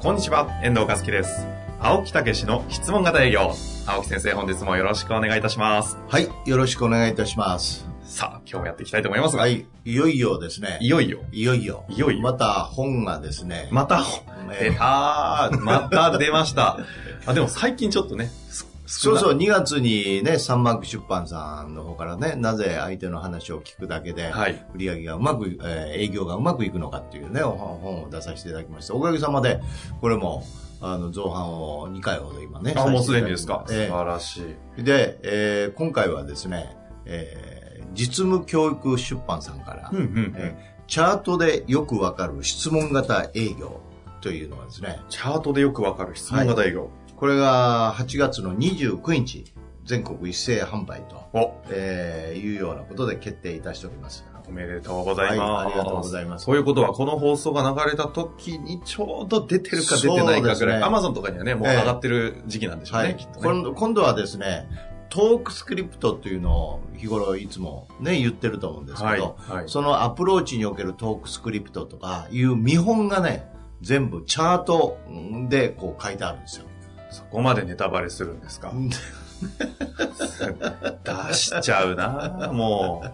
こんにちは、遠藤和樹です。青木武の質問型営業。青木先生、本日もよろしくお願いいたします。はい、よろしくお願いいたします。さあ、今日もやっていきたいと思いますが、、はいい、いよいよですね。いよいよ、いよいよ。いよいよまた本がですね。また、え出たーまた出ました。あ、でも最近ちょっとね、すそうそう、う。2月にね、サンマーク出版さんの方からね、なぜ相手の話を聞くだけで、はい。売り上げがうまく、えー営業がうまくいくのかっていうね、本本を出させていただきました。おかげさまで、これも、あの、造版を2回ほど今ね。あ、もうすでにですか？素え晴らしい。えで、えー今回はですね、えー実務教育出版さんから、うんうんチャートでよくわかる質問型営業というのはですね、チャートでよくわかる質問型営業。これが8月の29日、全国一斉販売と、お、えーいうようなことで決定いたしております。おめでとうございます。はいありがとうございますそういうことは、この放送が流れた時にちょうど出てるか出てないかぐらい、ねアマゾンとかにはね、もう上がってる時期なんでしょうね、はいきっとね。今度。今度はですね、トークスクリプトというのを日頃いつもね、言ってると思うんですけど、はいはいそのアプローチにおけるトークスクリプトとかいう見本がね、全部チャートでこう書いてあるんですよ。そこまでネタバレするんですか？出しちゃうなもう。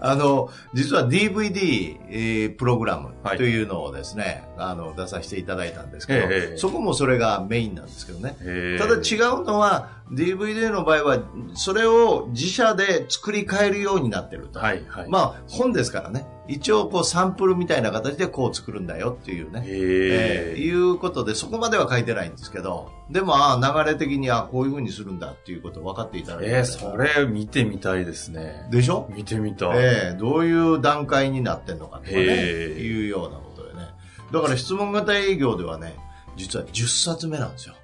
あの、実は DVD、えープログラムはいというのをですね、あの、出させていただいたんですけど、ええそこもそれがメインなんですけどね。へーただ違うのは、DVD の場合は、それを自社で作り変えるようになってると。はいはい。まあ、本ですからね。一応、こう、サンプルみたいな形でこう作るんだよっていうね。えへーいうことで、そこまでは書いてないんですけど、でも、ああ、流れ的に、あこういう風にするんだっていうことを分かっていただいて。えー、それ見てみたいですね。でしょ？見てみたい。ええどういう段階になってんのかとかね、へえいうようなことでね。だから質問型営業ではね、実は10冊目なんですよ。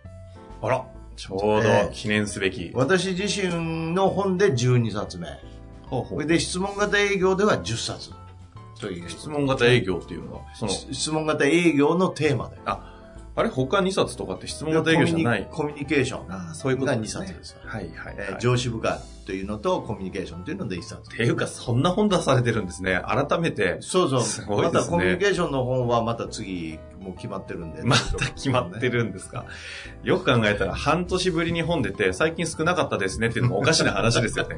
あら、ちょうど記念すべき。私自身の本で12冊目。ほうほそれで質問型営業では10冊。という。質問型営業っていうのは、その、質問型営業のテーマで。あ、あれ他2冊とかって質問型営業じゃないコミュニケーション。あそういうことが2ですね冊ですよ。はいはい、はい。えー上司部下というのとコミュニケーションというので1冊。っていうか、そんな本出されてるんですね。改めて。そうそう。すごいですねまたコミュニケーションの本はまた次、もう決まってるんで。また決まってるんですか。よく考えたら、半年ぶりに本出て、最近少なかったですねっていうのもおかしな話ですよね。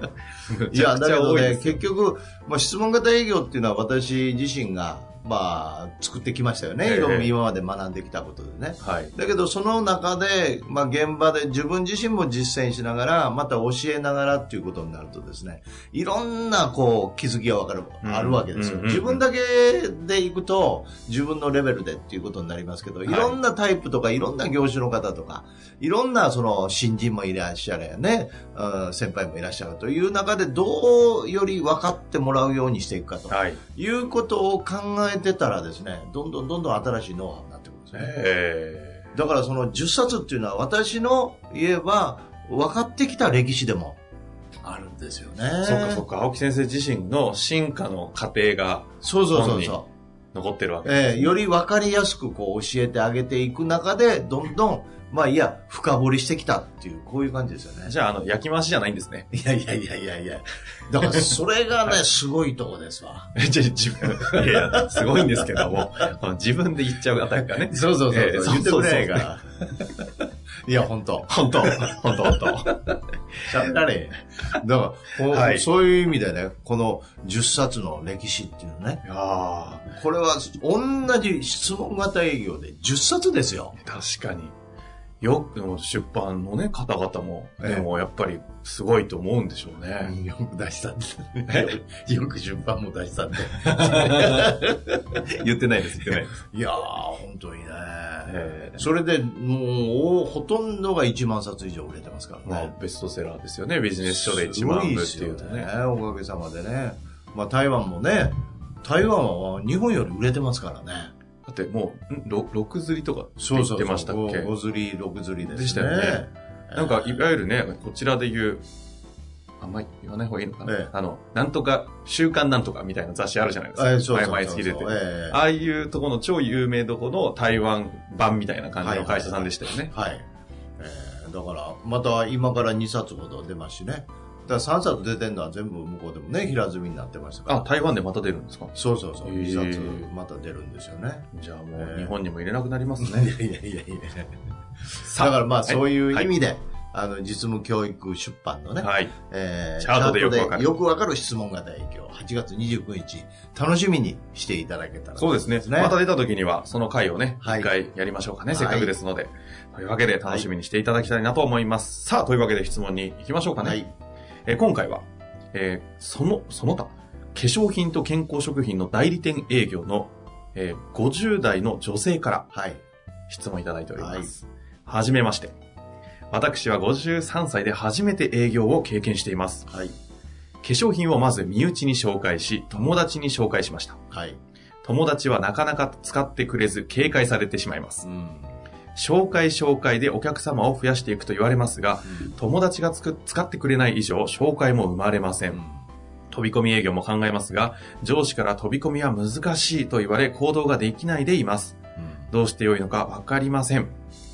む いや、だけどね、結局、まあ、質問型営業っていうのは私自身が、まあ、作ってきましたよね。ええいろいろ今まで学んできたことでね。はい。だけど、その中で、まあ、現場で自分自身も実践しながら、また教えながらっていうことになるとですね、いろんな、こう、気づきがわかる、うんあるわけですようん。自分だけで行くと、自分のレベルでっていうことになりますけど、いろんなタイプとか、いろんな業種の方とか、いろんな、その、新人もいらっしゃるよね、うん先輩もいらっしゃるという中で、どうより分かってもらうようにしていくかとはい。いうことを考えてたらですね、どんどんどんどん新しいノウハウになってくるんですね。えだからその10冊っていうのは私の言えば分かってきた歴史でもあるんですよね。ー、そうかそうか。青木先生自身の進化の過程がそうそうそうそ残ってるわう。けです、えーより分かりやすくこう教えてあげていく中で、どんどん、まあいや、深掘りしてきたっていう、こういう感じですよね。じゃあ、あの、焼き増しじゃないんですね。いやいやいやいやいや。だからそれがね、すごいとこですわ。え、じゃあ自分、いやいや、すごいんですけども、自分で言っちゃうあたりがね。そうそうそう。えー言ってくれないから。いや、本当本当本当本当しゃべられ。だから、はいそういう意味でね、この10冊の歴史っていうのね、いやこれは同じ質問型営業で10冊ですよ。ー確かに。よく、出版のね、方々も、ええでもやっぱりすごいと思うんでしょうね。よく出したんで。よく順番も出したんで。言ってないです、言ってないです。いやー、本当にね。ええそれで、もう、ほとんどが1万冊以上売れてますからまあね。、ベストセラーですよね。ビジネス書で1万部っていうとすごいですよね。おかげさまでね。まあ、台湾もね、台湾は日本より売れてますからね。ってもう、んろ6釣りとかそうそうそう。言ってましたっけ？5釣り、6釣りですね。でしたよねなんか、いわゆるね、こちらで言う、あんまり言わない方がいいのかな、ええあの、なんとか、週刊なんとかみたいな雑誌あるじゃないですか。ええそうそうそう毎毎月出てる。ええああいうとこの超有名どこの台湾版みたいな感じの会社さんでしたよね。はい。えーだから、また今から2冊ほど出ますしね。だから3冊出てるのは全部向こうでもね、平積みになってましたから。あ、台湾でまた出るんですか？そうそうそう。へー2冊また出るんですよね。じゃあもええう日本にも入れなくなります いやね。いやいやいや。さだからまあはいそういう意味で、あの、実務教育出版のね、はい。えーチャートでよくわかるよくわかる質問型営業、8月29日、楽しみにしていただけたらとそうですね。また出た時には、その回をね、一、はい回やりましょうかね。はいせっかくですので。というわけで、楽しみにしていただきたいなと思います。さあ、というわけで質問に行きましょうかね。はい。えー今回は、えーその、その他、化粧品と健康食品の代理店営業の、えー50代の女性からはい。質問いただいております。はじめまして。私は53歳で初めて営業を経験しています。はい。化粧品をまず身内に紹介し、友達に紹介しました。はい。友達はなかなか使ってくれず警戒されてしまいます。うん。紹介紹介でお客様を増やしていくと言われますが、友達がつく使ってくれない以上、紹介も生まれません。飛び込み営業も考えますが、上司から飛び込みは難しいと言われ行動ができないでいます。どうしてよいのかわかりません。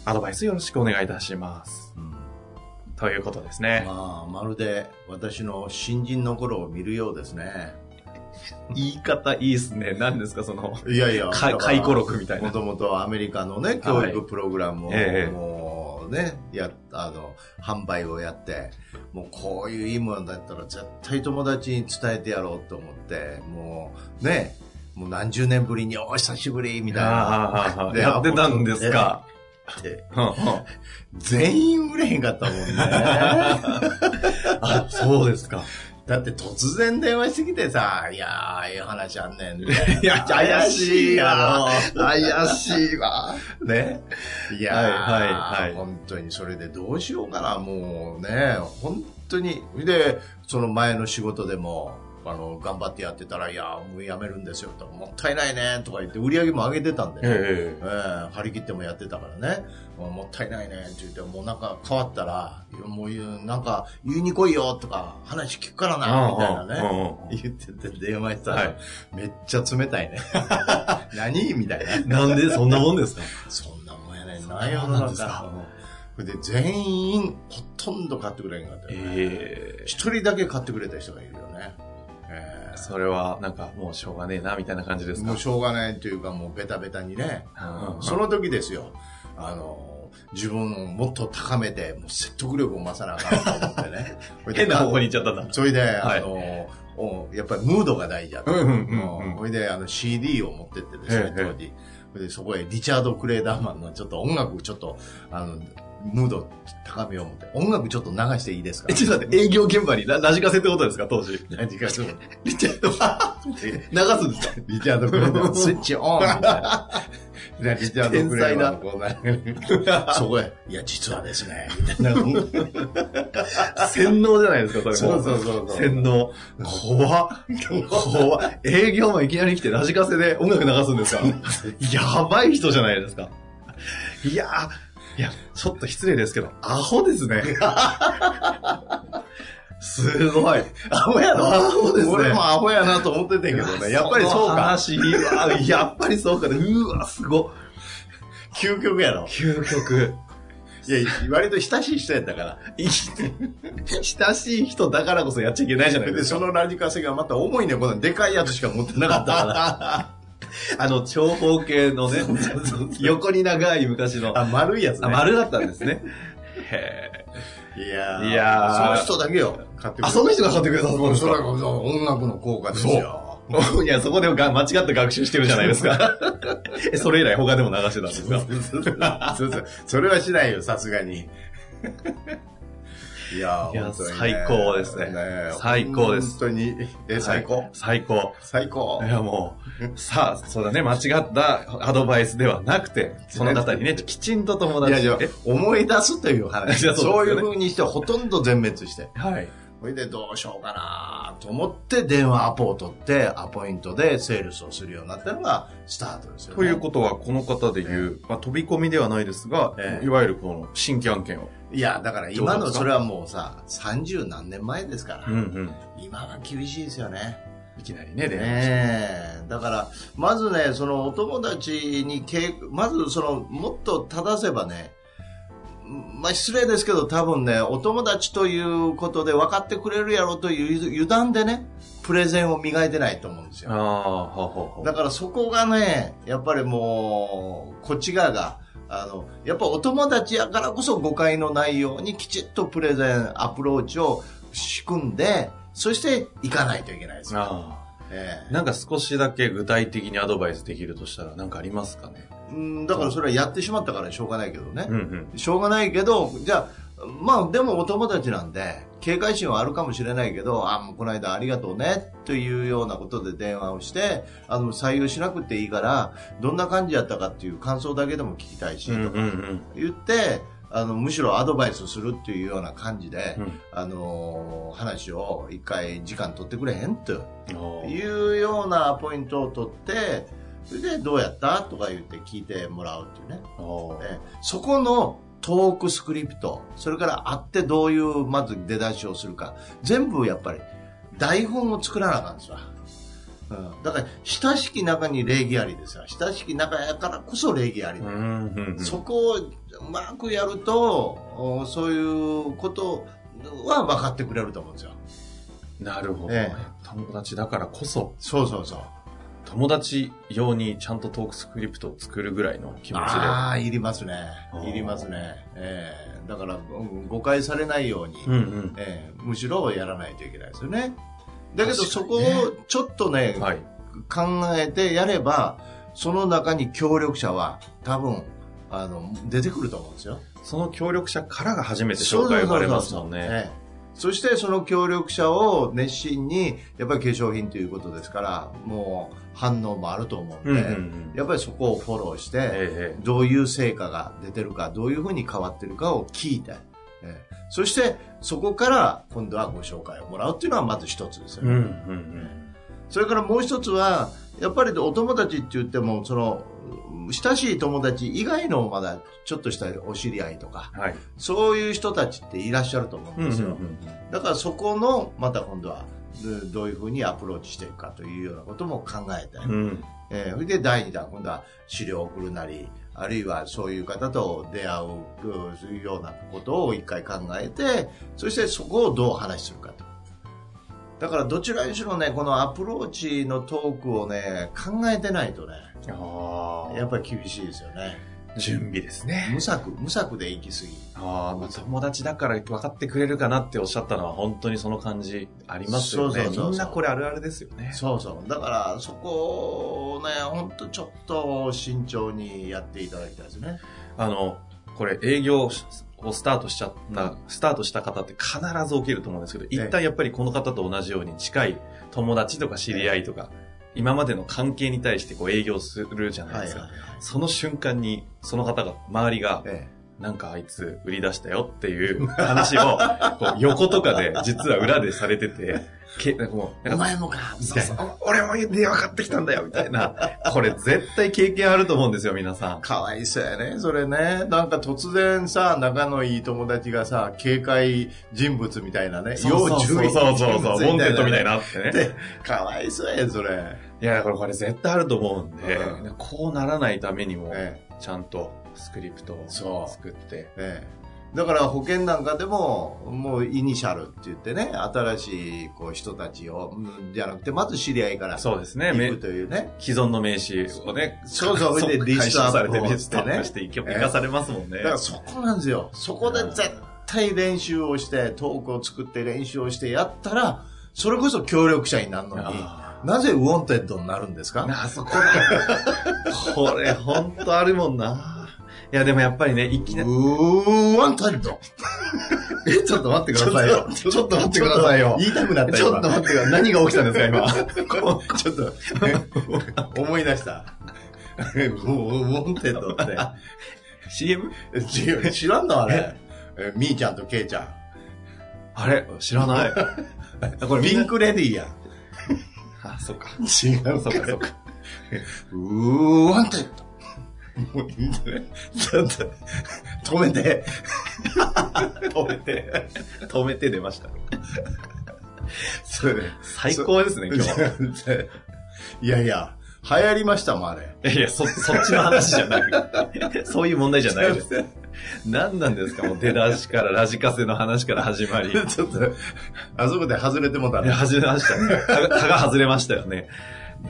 アドバイスよろしくお願いいたします。うんということですね。まあ、まるで私の新人の頃を見るようですね。言い方いいですね。何ですか、その、いやいや、か回顧録みたいなもともとアメリカのね、教育プログラムを、ええもうね、や、あの、販売をやって、もうこういういいものだったら絶対友達に伝えてやろうと思って、もうね、もう何十年ぶりに、お久しぶりみたいな。やってたんですか？でうんうん全員売れへんかったもんね。あ、そうですか。だって突然電話してきてさ、いやー、ああいう話あんねん。い いや怪しいわ怪しいわ。ね。いやー、はいはいはい本当にそれでどうしようかな、もうね、本当に。で、その前の仕事でも、あの、頑張ってやってたら、いやー、もうやめるんですよ、と。もったいないね、とか言って、売り上げも上げてたんで、ね。ええー張り切ってもやってたからね、もったいないねって言って、もうなんか変わったら、もうなんか言いに来いよとか、話聞くからな、みたいなね、言ってて電話したら、はいめっちゃ冷たいね。何？みたいな。なんで？そんなもんですか？そんなもんやねんそな、世うの中。なんですかそれで全員、ほとんど買ってくれへんかったよね。ええ一人だけ買ってくれた人がいるよね。えーそれは、なんか、もうしょうがねえな、みたいな感じですか？もうしょうがないというか、もうベタベタにね。うんその時ですよ。あの、自分をもっと高めて、もう説得力を増さなあかんと思ってね。変な方向に行っちゃったんだ。それで、はいあの、おやっぱりムードが大事だと。うんうんうんうんそれで、あの、CD を持ってってですね、ええ当時。それで、そこへリチャード・クレーダーマンのちょっと音楽ちょっと、あの、ムード高めよう思って、音楽ちょっと流していいですか？え、ちょっと待って、営業現場にララジカセってことですか、当時。何かするリチャード、流すんですかリチャード・クレーン、スイッチオン。みたいな。でリチャード・クレーン。のこうなそこへ、いや、実はですね、みたいな。洗脳じゃないですか、それそうそうそうそう。洗脳。怖っ。怖っ。営業マンいきなり来てラジカセで音楽流すんですか？やばい人じゃないですか。いやー、いや、ちょっと失礼ですけど、アホですね。すごい。アホやろ？アホですね俺もアホやなと思ってたけどね。やっぱりそうか。話。やっぱりそうか。うわ、すごい。究極やろ？究極。いや、割と親しい人やったから。い親しい人だからこそやっちゃいけないじゃないでで、すか。そのラジカセがまた重いね、このでかいやつしか持ってなかったか あの、長方形のね、横に長い昔の。ら。あ、丸いやつね。あ、丸だったんですね。へいやーいやーその人だけよ。買ってくれあ、その人が買ってくれたんですそれは音楽の効果ですよ。か いや、そこでが間違った学習してるじゃないですか。え、それ以来他でも流してたんですかそうそうそれはしないよ、さすがに。いやーいや最高ですね最高です本当に。え、最高、最高。最高い。や、もう、さあ、そうだね、間違ったアドバイスではなくて、その方にね、きちんと友達いやいやえ、思い出すという話。そうですよねそういう風にしてほとんど全滅して。はい。ほいでどうしようかなと思って電話アポを取ってアポイントでセールスをするようになったのがスタートですよね。ということは、この方で言う、まあ、飛び込みではないですが、ええいわゆるこの新規案件を。いや、だから今のそれはもうさ、30何年前ですから、うんうん。今は厳しいですよね。いきなりね、ねえだから、まずね、そのお友達にけ、まずその、もっと正せばね、まあ失礼ですけど多分ね、お友達ということで分かってくれるやろという油断でね、プレゼンを磨いてないと思うんですよ。ああ、はははだからそこがね、やっぱりもう、こっち側が、あの、やっぱお友達やからこそ誤解のないようにきちっとプレゼン、アプローチを仕組んで、そして行かないといけないですよ。あえあ。なんか少しだけ具体的にアドバイスできるとしたら、なんかありますかね？えうんだからそれはやってしまったからしょうがないけどね。うんうん。しょうがないけど、じゃあ、まあでもお友達なんで、警戒心はあるかもしれないけど、あ、もうこの間ありがとうね、というようなことで電話をして、あの、採用しなくていいから、どんな感じやったかっていう感想だけでも聞きたいし、とかん言って、あの、むしろアドバイスするっていうような感じで、うん。あの話を一回時間取ってくれへんとうん。いうようなポイントを取って、それでどうやった？とか言って聞いてもらうっていうね。そこのトークスクリプト、それから会ってどういうまず出だしをするか、全部やっぱり台本を作らなあかんですわ。うん、だから、親しき中に礼儀ありですよ。親しき中やからこそ礼儀ありだ、うんうんうん。そこをうまくやると、おそういうことは分かってくれると思うんですよ。なるほど、ええ友達だからこそ、そうそうそう。友達用にちゃんとトークスクリプトを作るぐらいの気持ちで。ああ、いりますねいりますね。ええだから、うん誤解されないように。うんうん。ええむしろやらないといけないですよね。だけど確そこをちょっとね、はい。考えてやれば、その中に協力者は多分、あの、出てくると思うんですよ。その協力者からが初めて紹介生まれますもんね。ええそしてその協力者を熱心に、やっぱり化粧品ということですから、もう反応もあると思うんで、うんうんうん。やっぱりそこをフォローして、ええどういう成果が出てるか、どういうふうに変わってるかを聞いて、ええそしてそこから今度はご紹介をもらうっていうのはまず一つですよね。うんうんうん。それからもう一つは、やっぱりお友達って言っても、その、親しい友達以外のまだちょっとしたお知り合いとか、はい。そういう人たちっていらっしゃると思うんですよ。だからそこの、また今度は、どどういうふうにアプローチしていくかというようなことも考えて、うん。えーそれで第2弾、今度は資料を送るなり、あるいはそういう方と出会うようなことを一回考えて、そしてそこをどう話するかと。だからどちらにしろね、このアプローチのトークをね、考えてないとね、ああ。やっぱり厳しいですよね。準備ですね。無策、無策で行き過ぎ。ああ、友達だから分かってくれるかなっておっしゃったのは本当にその感じありますよね。そうそうみんなこれあるあるですよね。そうそう。だからそこをね、ほんとちょっと慎重にやっていただきたいですね。あの、これ営業をスタートしちゃった、スタートした方って必ず起きると思うんですけど、一旦やっぱりこの方と同じように近い友達とか知り合いとか、今までの関係に対してこう営業するじゃないですか。その瞬間に、その方が、周りが、え。なんかあいつ売り出したよっていう話を、こう横とかで実は裏でされてて、けなんかもうお前もかみたいな。俺も電話買ってきたんだよみたいな。これ絶対経験あると思うんですよ、皆さん。かわいそうやね、それね。なんか突然さ、仲のいい友達がさ、警戒人物みたいなね。そうそうそうそうそう、人物 wanted みたいな。なってね。でかわいそうや、それ。いや、これこれ絶対あると思うんで、うんこうならないためにも、えちゃんとスクリプトを作って。だから保険なんかでも、もうイニシャルって言ってね、新しいこう人たちを、うんじゃなくて、まず知り合いからそうですね。行めくというね。既存の名刺をね、そうそうそれでリストアップ回収されてをリストアップして生かされますもんね。だからそこなんですよ。そこで絶対練習をして、トークを作って練習をしてやったら、それこそ協力者になるのに、あなぜ wanted になるんですか？あそこだ。これ、ほんとあるもんな。いや、でもやっぱりね、いきなり、 wantedえ、ちょっと待ってくださいよ。ちょっと待ってくださいよ。言いたくなったちょっと待ってください。何が起きたんですか、今？ちょっと、思い出した。ウォンテッドって。CM? 知らんのあれ。えみーちゃんとけいちゃん。あれ知らない。これピンクレディーやん。あ、そうか。違うそうか、そうか。うーわんて。もういいんじゃない？ちょっと、止めて。止めて、止めて出ました。それ最高ですね、今日。いやいや、流行りましたもん、あれ。いや、そ、そっちの話じゃなく そういう問題じゃないです。何なんですかもう出だしから、ラジカセの話から始まり。いちょっと、あそこで外れてもたや、ね。外れましたね。蚊が外れましたよね。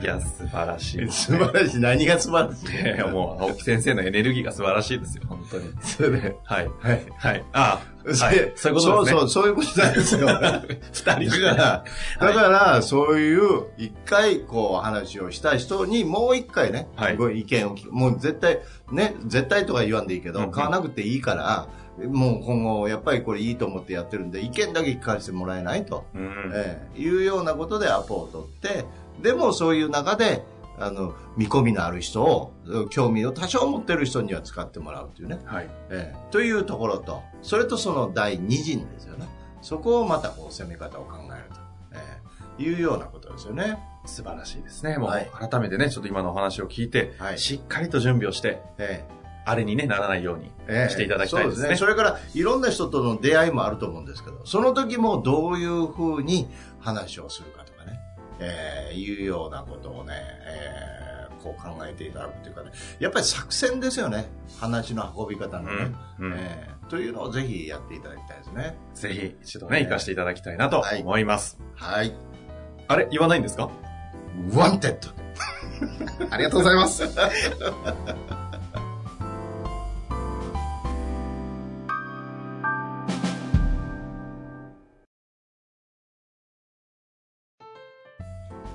いや、素晴らしい。素晴らしい。何が素晴らしい？いやもう、青木先生のエネルギーが素晴らしいですよ、本当に。それで、はい。はい。はい。ああ、はい。でそういうことですね。そうそう、そういうことなんですよ。二人だから、だから、そういう、一回、こう、話をした人に、もう一回ね、はいご意見を聞く。もう絶対、ね、絶対とか言わんでいいけど、買わなくていいから、もう今後、やっぱりこれいいと思ってやってるんで、意見だけ聞かせてもらえないと、うん。ええいうようなことでアポを取って、でもそういう中で、あの、見込みのある人を、興味を多少持ってる人には使ってもらうというね。はい。ええというところと、それとその第二陣ですよね。そこをまたこう攻め方を考えると、ええいうようなことですよね。素晴らしいですね。もう、はい改めてね、ちょっと今のお話を聞いて、はいしっかりと準備をして、えあれにね、ならないようにえええしていただきたいですね。そうですね。それから、いろんな人との出会いもあると思うんですけど、その時もどういうふうに話をするかとかね、ええいうようなことをね、ええこう考えていただくというかね、やっぱり作戦ですよね。話の運び方のね。うんうんええというのをぜひやっていただきたいですね。ぜひ一度ね、活かしていただきたいなと思います。はい。あれ？言わないんですか？ワンテッド。ありがとうございます。